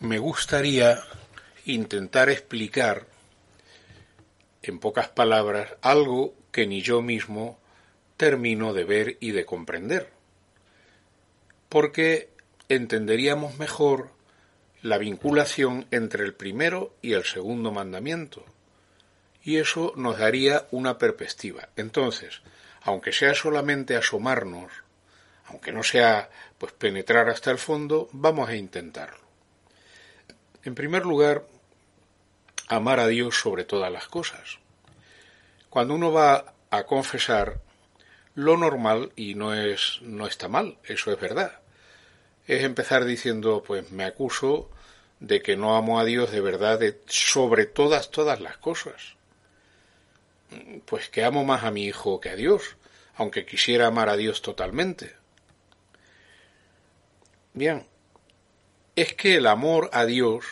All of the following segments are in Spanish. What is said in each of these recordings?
me gustaría intentar explicar en pocas palabras algo que ni yo mismo termino de ver y de comprender, porque entenderíamos mejor la vinculación entre el primero y el segundo mandamiento, y eso nos daría una perspectiva. Entonces, aunque sea solamente asomarnos, aunque no sea pues penetrar hasta el fondo, vamos a intentarlo. En primer lugar, amar a Dios sobre todas las cosas. Cuando uno va a confesar, lo normal, y no es, no está mal, eso es verdad, es empezar diciendo, pues me acuso de que no amo a Dios de verdad sobre todas, todas las cosas. Pues que amo más a mi hijo que a Dios, aunque quisiera amar a Dios totalmente. Bien, es que el amor a Dios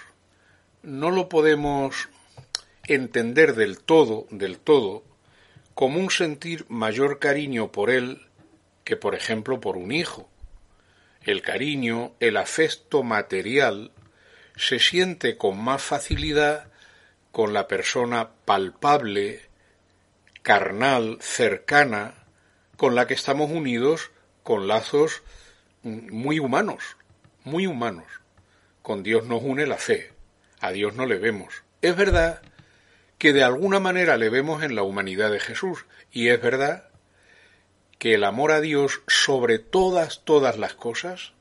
no lo podemos entender del todo, del todo, como un sentir mayor cariño por él que, por ejemplo, por un hijo. El cariño, el afecto material, se siente con más facilidad con la persona palpable, carnal, cercana, con la que estamos unidos con lazos muy humanos, muy humanos. Con Dios nos une la fe, a Dios no le vemos. Es verdad que de alguna manera le vemos en la humanidad de Jesús, y es verdad que el amor a Dios sobre todas, todas las cosas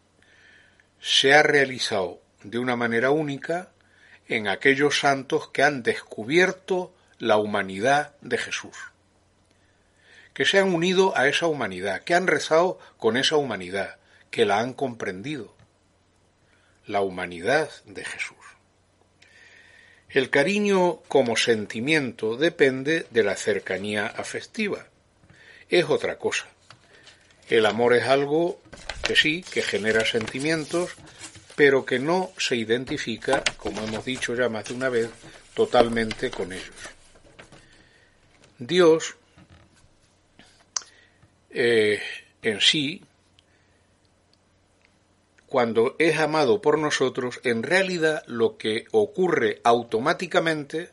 se ha realizado de una manera única en aquellos santos que han descubierto la humanidad de Jesús, que se han unido a esa humanidad, que han rezado con esa humanidad, que la han comprendido, la humanidad de Jesús. El cariño como sentimiento depende de la cercanía afectiva. Es otra cosa. El amor es algo que sí, que genera sentimientos, pero que no se identifica, como hemos dicho ya más de una vez, totalmente con ellos. Dios eh, en sí cuando es amado por nosotros, en realidad lo que ocurre automáticamente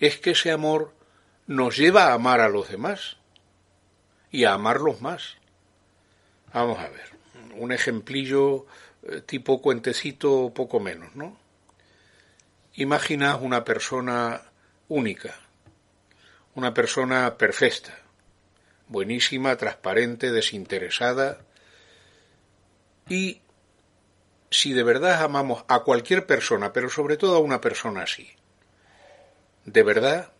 es que ese amor nos lleva a amar a los demás y a amarlos más. Vamos a ver, un ejemplillo eh, tipo cuentecito poco menos, ¿no? Imagina una persona única, una persona perfecta, buenísima, transparente, desinteresada, y si de verdad amamos a cualquier persona, pero sobre todo a una persona así, de verdad,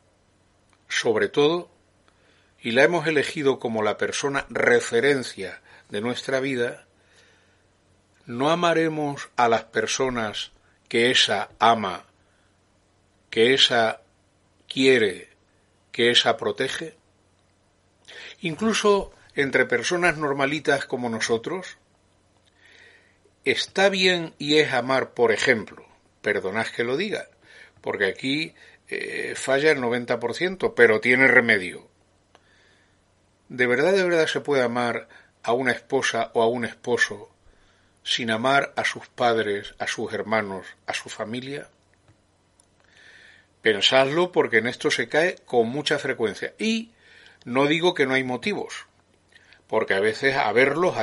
sobre todo, y la hemos elegido como la persona referencia de nuestra vida, no amaremos a las personas que esa ama, que esa quiere, que esa protege. Incluso entre personas normalitas como nosotros, está bien y es amar, por ejemplo, perdonad que lo diga, porque aquí eh, falla el 90%, pero tiene remedio. ¿De verdad, de verdad se puede amar a una esposa o a un esposo sin amar a sus padres, a sus hermanos, a su familia? Pensadlo porque en esto se cae con mucha frecuencia. Y no digo que no hay motivos, porque a veces a verlos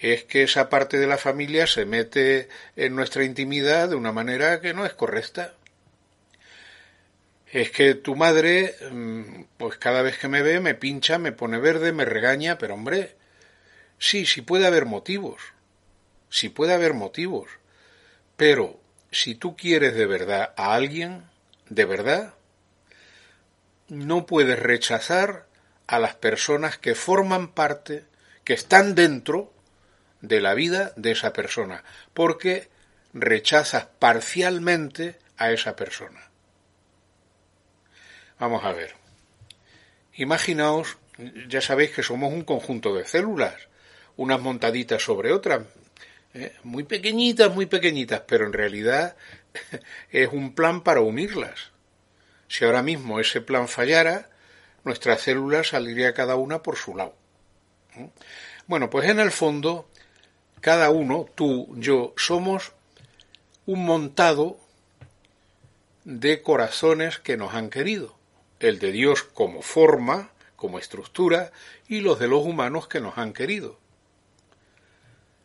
es que esa parte de la familia se mete en nuestra intimidad de una manera que no es correcta. Es que tu madre, mm, pues cada vez que me ve, me pincha, me pone verde, me regaña, pero hombre, sí, sí puede haber motivos, sí puede haber motivos, pero si tú quieres de verdad a alguien, de verdad, no puedes rechazar a las personas que forman parte, que están dentro de la vida de esa persona, porque rechazas parcialmente a esa persona. Vamos a ver. Imaginaos, ya sabéis que somos un conjunto de células, unas montaditas sobre otras, ¿eh? muy pequeñitas, muy pequeñitas, pero en realidad es un plan para unirlas. Si ahora mismo ese plan fallara, nuestra célula saldría cada una por su lado. Bueno, pues en el fondo cada uno, tú, yo, somos un montado de corazones que nos han querido, el de Dios como forma, como estructura, y los de los humanos que nos han querido.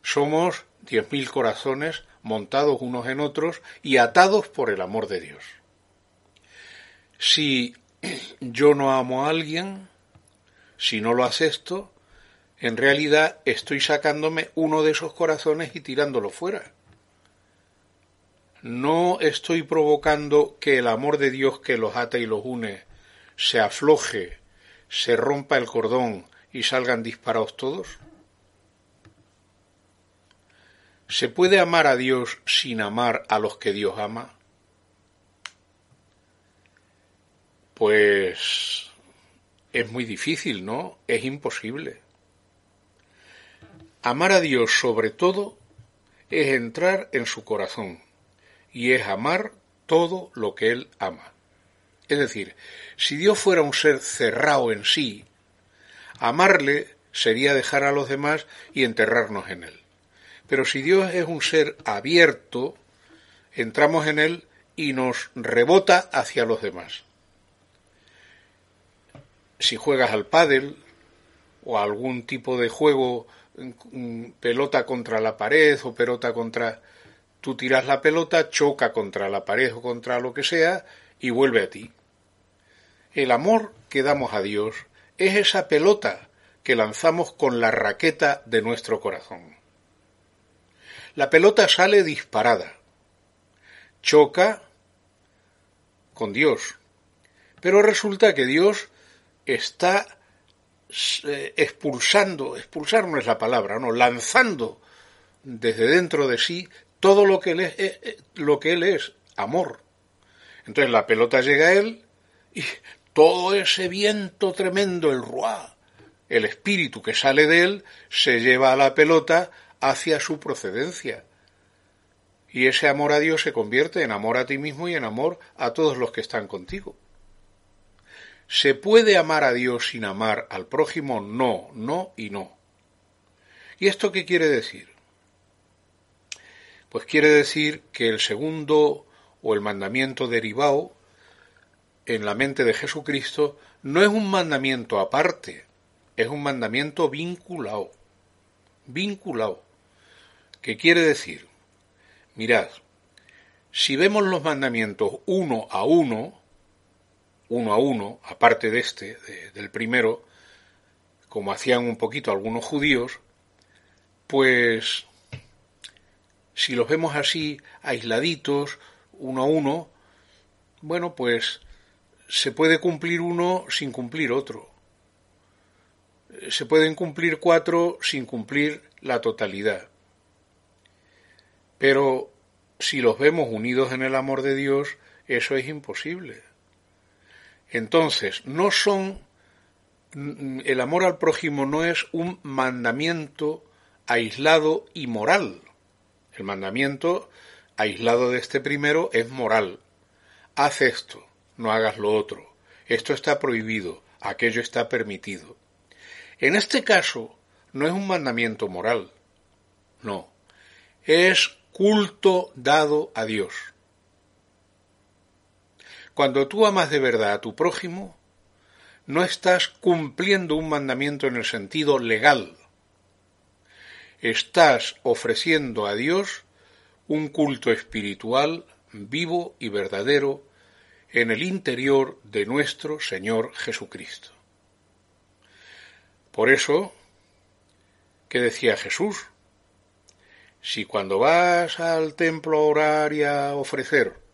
Somos diez mil corazones montados unos en otros y atados por el amor de Dios. Si yo no amo a alguien, si no lo acepto, en realidad estoy sacándome uno de esos corazones y tirándolo fuera. No estoy provocando que el amor de Dios que los ata y los une se afloje, se rompa el cordón y salgan disparados todos. ¿Se puede amar a Dios sin amar a los que Dios ama? Pues es muy difícil, ¿no? Es imposible. Amar a Dios sobre todo es entrar en su corazón y es amar todo lo que Él ama. Es decir, si Dios fuera un ser cerrado en sí, amarle sería dejar a los demás y enterrarnos en Él. Pero si Dios es un ser abierto, entramos en Él y nos rebota hacia los demás. Si juegas al pádel o a algún tipo de juego pelota contra la pared o pelota contra... Tú tiras la pelota, choca contra la pared o contra lo que sea y vuelve a ti. El amor que damos a Dios es esa pelota que lanzamos con la raqueta de nuestro corazón. La pelota sale disparada, choca con Dios, pero resulta que Dios está expulsando, expulsar no es la palabra, no, lanzando desde dentro de sí todo lo que él es, eh, eh, lo que él es, amor. Entonces la pelota llega a él y todo ese viento tremendo, el ruá, el espíritu que sale de él, se lleva a la pelota hacia su procedencia. Y ese amor a Dios se convierte en amor a ti mismo y en amor a todos los que están contigo. ¿Se puede amar a Dios sin amar al prójimo? No, no y no. ¿Y esto qué quiere decir? Pues quiere decir que el segundo o el mandamiento derivado en la mente de Jesucristo no es un mandamiento aparte, es un mandamiento vinculado. Vinculado. ¿Qué quiere decir? Mirad, si vemos los mandamientos uno a uno, uno a uno, aparte de este, del primero, como hacían un poquito algunos judíos, pues si los vemos así, aisladitos, uno a uno, bueno, pues se puede cumplir uno sin cumplir otro. Se pueden cumplir cuatro sin cumplir la totalidad. Pero si los vemos unidos en el amor de Dios, eso es imposible. Entonces, no son, el amor al prójimo no es un mandamiento aislado y moral. El mandamiento aislado de este primero es moral. Haz esto, no hagas lo otro. Esto está prohibido, aquello está permitido. En este caso, no es un mandamiento moral. No. Es culto dado a Dios. Cuando tú amas de verdad a tu prójimo, no estás cumpliendo un mandamiento en el sentido legal. Estás ofreciendo a Dios un culto espiritual vivo y verdadero en el interior de nuestro Señor Jesucristo. Por eso, ¿qué decía Jesús? Si cuando vas al templo a orar y a ofrecer,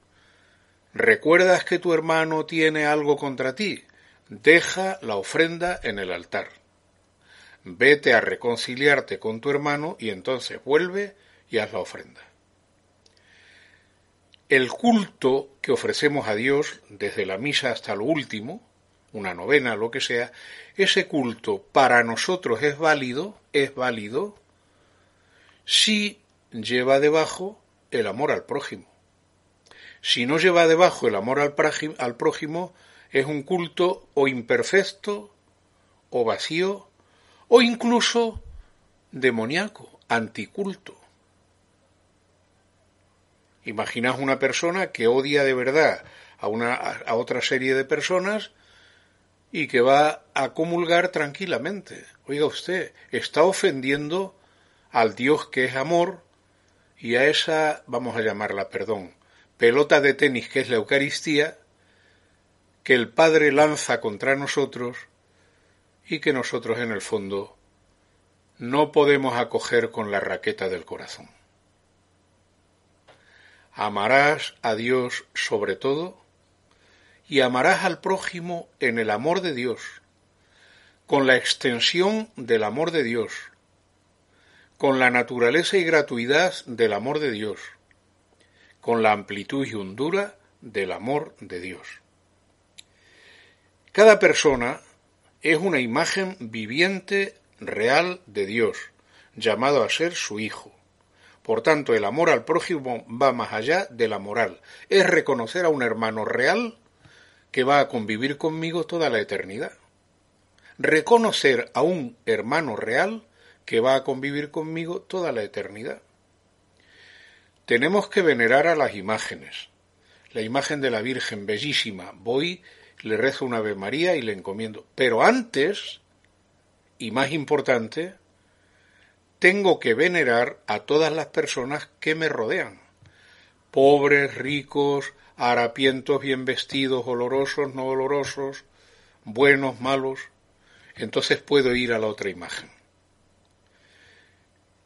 recuerdas que tu hermano tiene algo contra ti, deja la ofrenda en el altar. Vete a reconciliarte con tu hermano y entonces vuelve y haz la ofrenda. El culto que ofrecemos a Dios desde la misa hasta lo último, una novena, lo que sea, ese culto para nosotros es válido, es válido si lleva debajo el amor al prójimo. Si no lleva debajo el amor al prójimo, es un culto o imperfecto, o vacío, o incluso demoníaco, anticulto. Imaginaos una persona que odia de verdad a, una, a otra serie de personas y que va a comulgar tranquilamente. Oiga usted, está ofendiendo al Dios que es amor y a esa, vamos a llamarla, perdón, pelota de tenis que es la Eucaristía, que el Padre lanza contra nosotros y que nosotros en el fondo no podemos acoger con la raqueta del corazón. Amarás a Dios sobre todo y amarás al prójimo en el amor de Dios, con la extensión del amor de Dios, con la naturaleza y gratuidad del amor de Dios, con la amplitud y hondura del amor de Dios. Cada persona es una imagen viviente real de Dios, llamado a ser su hijo. Por tanto, el amor al prójimo va más allá de la moral. Es reconocer a un hermano real que va a convivir conmigo toda la eternidad. Reconocer a un hermano real que va a convivir conmigo toda la eternidad. Tenemos que venerar a las imágenes. La imagen de la Virgen, bellísima. Voy, le rezo una Ave María y le encomiendo. Pero antes, y más importante, tengo que venerar a todas las personas que me rodean, pobres, ricos, harapientos, bien vestidos, olorosos, no olorosos, buenos, malos, entonces puedo ir a la otra imagen.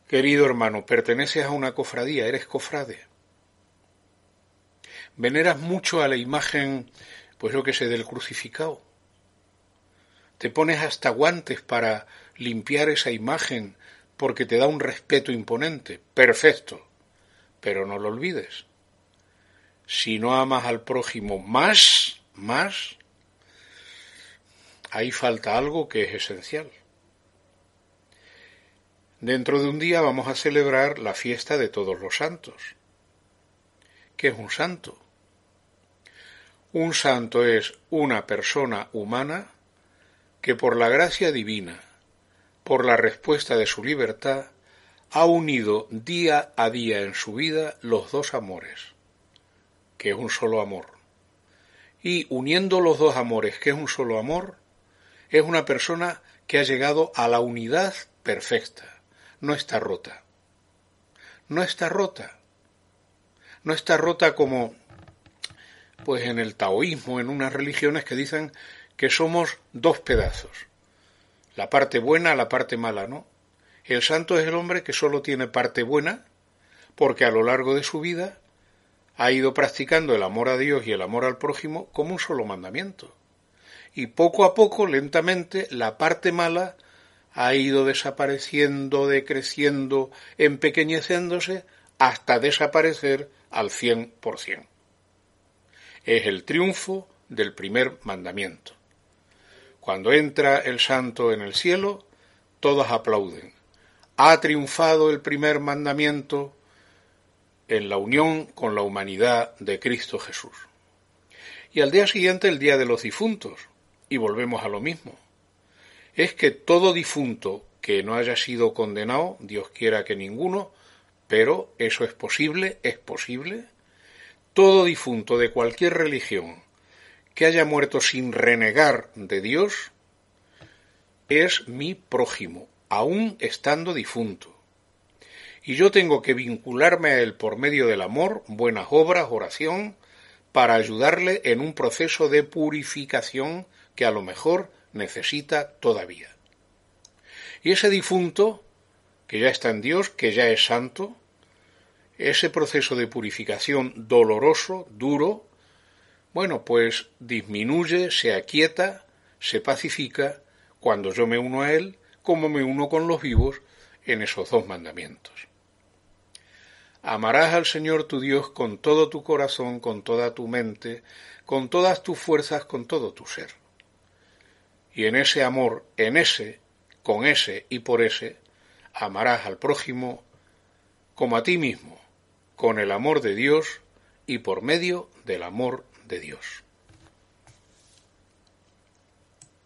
Querido hermano, perteneces a una cofradía, eres cofrade. Veneras mucho a la imagen, pues lo que sé, del crucificado. Te pones hasta guantes para limpiar esa imagen porque te da un respeto imponente. Perfecto. Pero no lo olvides. Si no amas al prójimo más, más, ahí falta algo que es esencial. Dentro de un día vamos a celebrar la fiesta de todos los santos. ¿Qué es un santo? Un santo es una persona humana que por la gracia divina por la respuesta de su libertad, ha unido día a día en su vida los dos amores, que es un solo amor. Y uniendo los dos amores, que es un solo amor, es una persona que ha llegado a la unidad perfecta. No está rota. No está rota. No está rota como, pues en el taoísmo, en unas religiones que dicen que somos dos pedazos la parte buena, la parte mala, ¿no? El santo es el hombre que solo tiene parte buena, porque a lo largo de su vida ha ido practicando el amor a Dios y el amor al prójimo como un solo mandamiento. Y poco a poco, lentamente, la parte mala ha ido desapareciendo, decreciendo, empequeñeciéndose, hasta desaparecer al cien por cien. Es el triunfo del primer mandamiento. Cuando entra el santo en el cielo, todos aplauden. Ha triunfado el primer mandamiento en la unión con la humanidad de Cristo Jesús. Y al día siguiente el día de los difuntos, y volvemos a lo mismo. Es que todo difunto que no haya sido condenado, Dios quiera que ninguno, pero eso es posible, es posible, todo difunto de cualquier religión que haya muerto sin renegar de Dios es mi prójimo, aun estando difunto. Y yo tengo que vincularme a él por medio del amor, buenas obras, oración, para ayudarle en un proceso de purificación que a lo mejor necesita todavía. Y ese difunto, que ya está en Dios, que ya es santo, ese proceso de purificación doloroso, duro, bueno, pues disminuye, se aquieta, se pacifica cuando yo me uno a Él, como me uno con los vivos en esos dos mandamientos. Amarás al Señor tu Dios con todo tu corazón, con toda tu mente, con todas tus fuerzas, con todo tu ser. Y en ese amor, en ese, con ese y por ese, amarás al prójimo como a ti mismo, con el amor de Dios y por medio del amor de Dios.